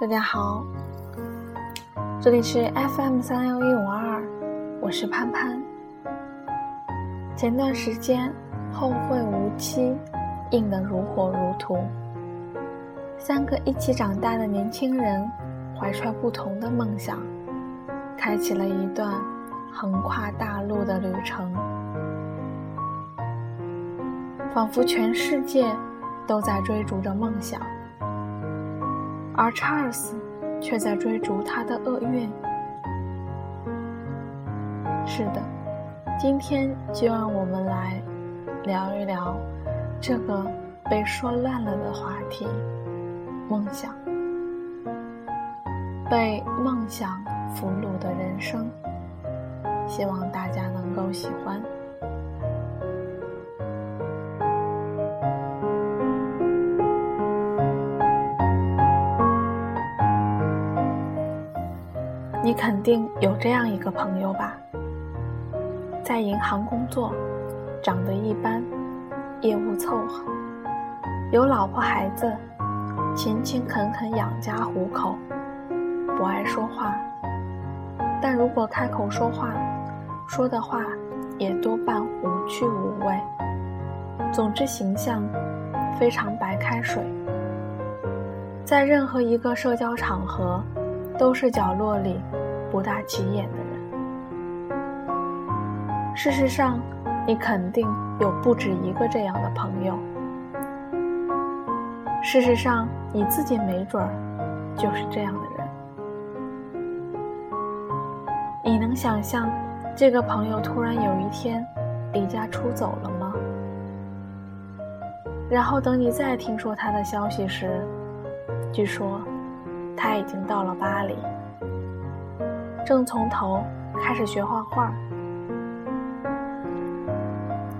大家好，这里是 FM 三幺一五二，我是潘潘。前段时间《后会无期》映得如火如荼，三个一起长大的年轻人怀揣不同的梦想，开启了一段横跨大陆的旅程，仿佛全世界都在追逐着梦想。而查尔斯却在追逐他的厄运。是的，今天就让我们来聊一聊这个被说烂了的话题——梦想。被梦想俘虏的人生，希望大家能够喜欢。你肯定有这样一个朋友吧，在银行工作，长得一般，业务凑合，有老婆孩子，勤勤恳恳养家糊口，不爱说话，但如果开口说话，说的话也多半无趣无味。总之，形象非常白开水，在任何一个社交场合。都是角落里不大起眼的人。事实上，你肯定有不止一个这样的朋友。事实上，你自己没准儿就是这样的人。你能想象这个朋友突然有一天离家出走了吗？然后等你再听说他的消息时，据说。他已经到了巴黎，正从头开始学画画，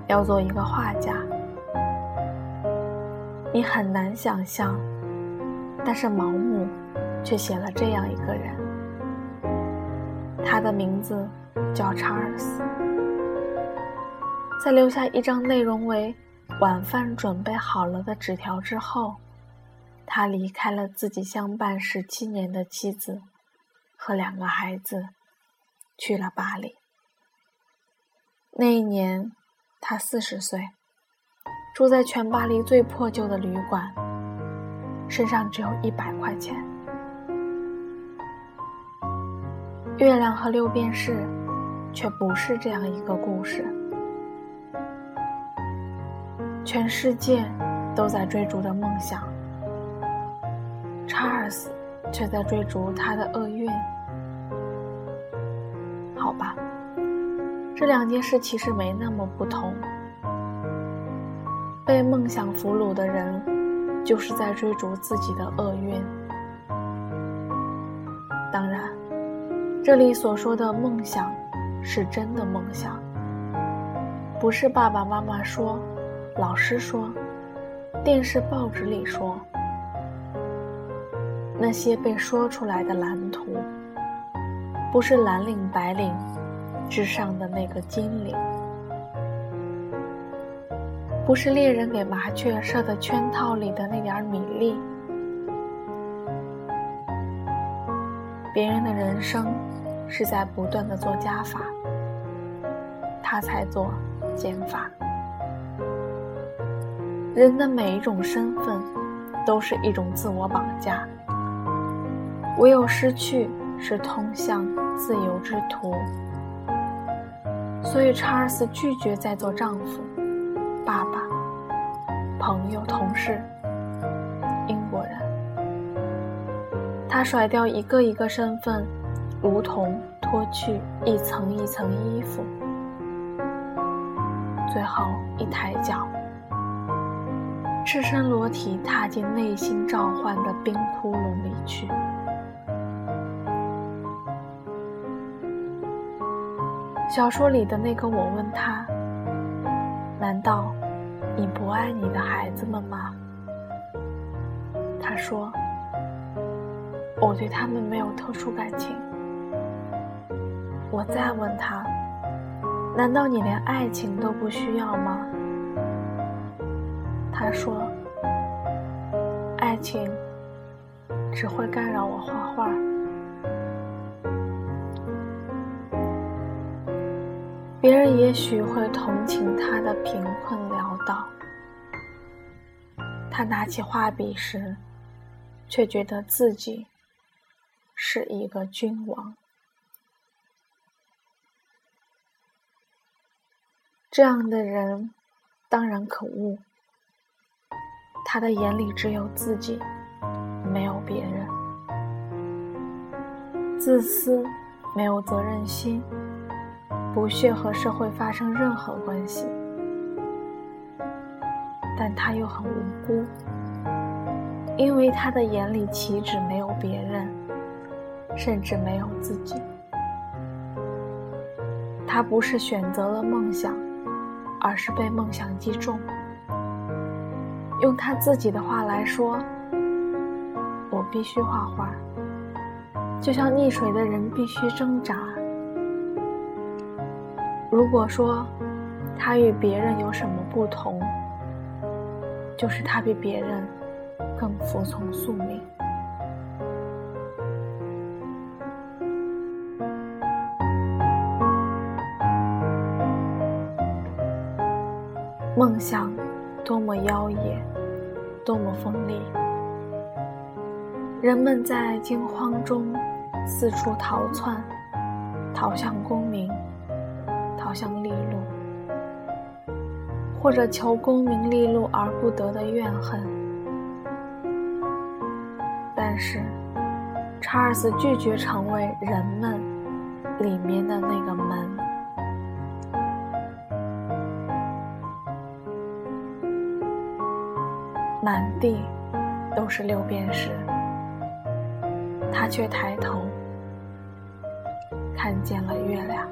要做一个画家。你很难想象，但是毛姆却写了这样一个人，他的名字叫查尔斯。在留下一张内容为“晚饭准备好了”的纸条之后。他离开了自己相伴十七年的妻子和两个孩子，去了巴黎。那一年，他四十岁，住在全巴黎最破旧的旅馆，身上只有一百块钱。月亮和六便士，却不是这样一个故事。全世界都在追逐着梦想。查尔斯却在追逐他的厄运。好吧，这两件事其实没那么不同。被梦想俘虏的人，就是在追逐自己的厄运。当然，这里所说的梦想，是真的梦想，不是爸爸妈妈说、老师说、电视报纸里说。那些被说出来的蓝图，不是蓝领白领之上的那个金领，不是猎人给麻雀设的圈套里的那点米粒。别人的人生是在不断的做加法，他才做减法。人的每一种身份，都是一种自我绑架。唯有失去是通向自由之途，所以查尔斯拒绝再做丈夫、爸爸、朋友、同事、英国人。他甩掉一个一个身份，如同脱去一层一层衣服，最后一抬脚，赤身裸体踏进内心召唤的冰窟窿里去。小说里的那个我问他：“难道你不爱你的孩子们吗？”他说：“我对他们没有特殊感情。”我再问他：“难道你连爱情都不需要吗？”他说：“爱情只会干扰我画画。别人也许会同情他的贫困潦倒，他拿起画笔时，却觉得自己是一个君王。这样的人当然可恶，他的眼里只有自己，没有别人，自私，没有责任心。不屑和社会发生任何关系，但他又很无辜，因为他的眼里岂止没有别人，甚至没有自己。他不是选择了梦想，而是被梦想击中。用他自己的话来说：“我必须画画，就像溺水的人必须挣扎。”如果说他与别人有什么不同，就是他比别人更服从宿命。梦想多么妖冶，多么锋利，人们在惊慌中四处逃窜，逃向功名。好像利禄，或者求功名利禄而不得的怨恨。但是，查尔斯拒绝成为人们里面的那个门。满地都是六便士，他却抬头看见了月亮。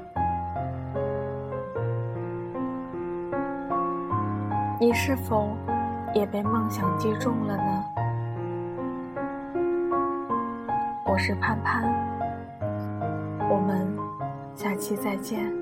你是否也被梦想击中了呢？我是潘潘，我们下期再见。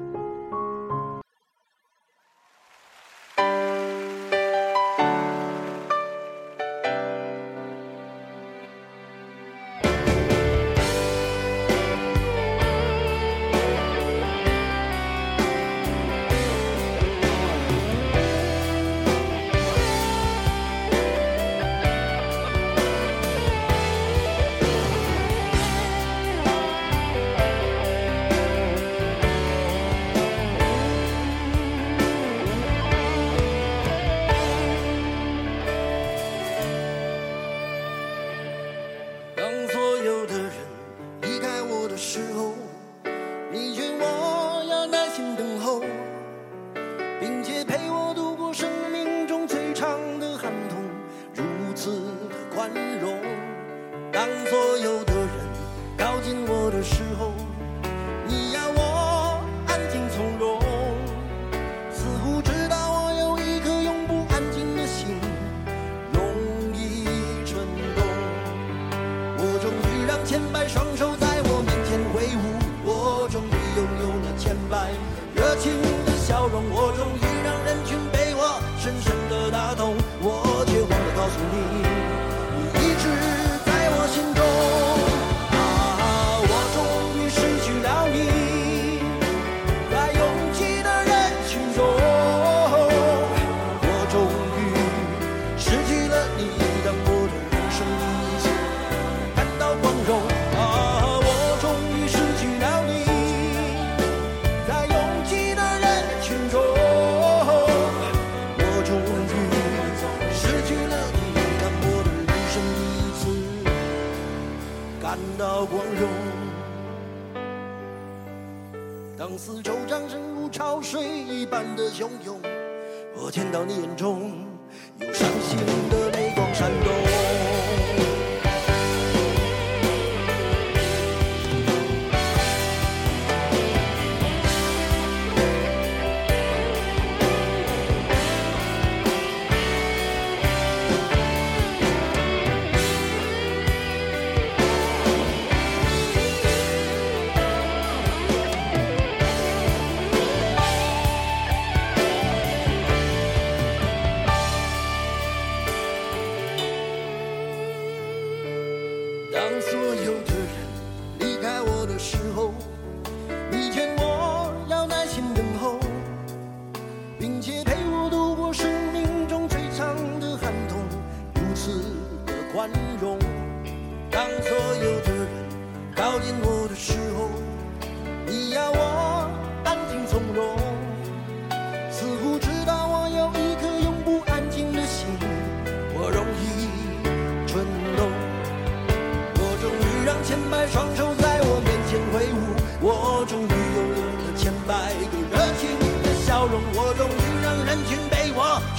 的汹涌，我见到你眼中有伤心的泪光闪动。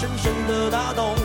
深深的打动。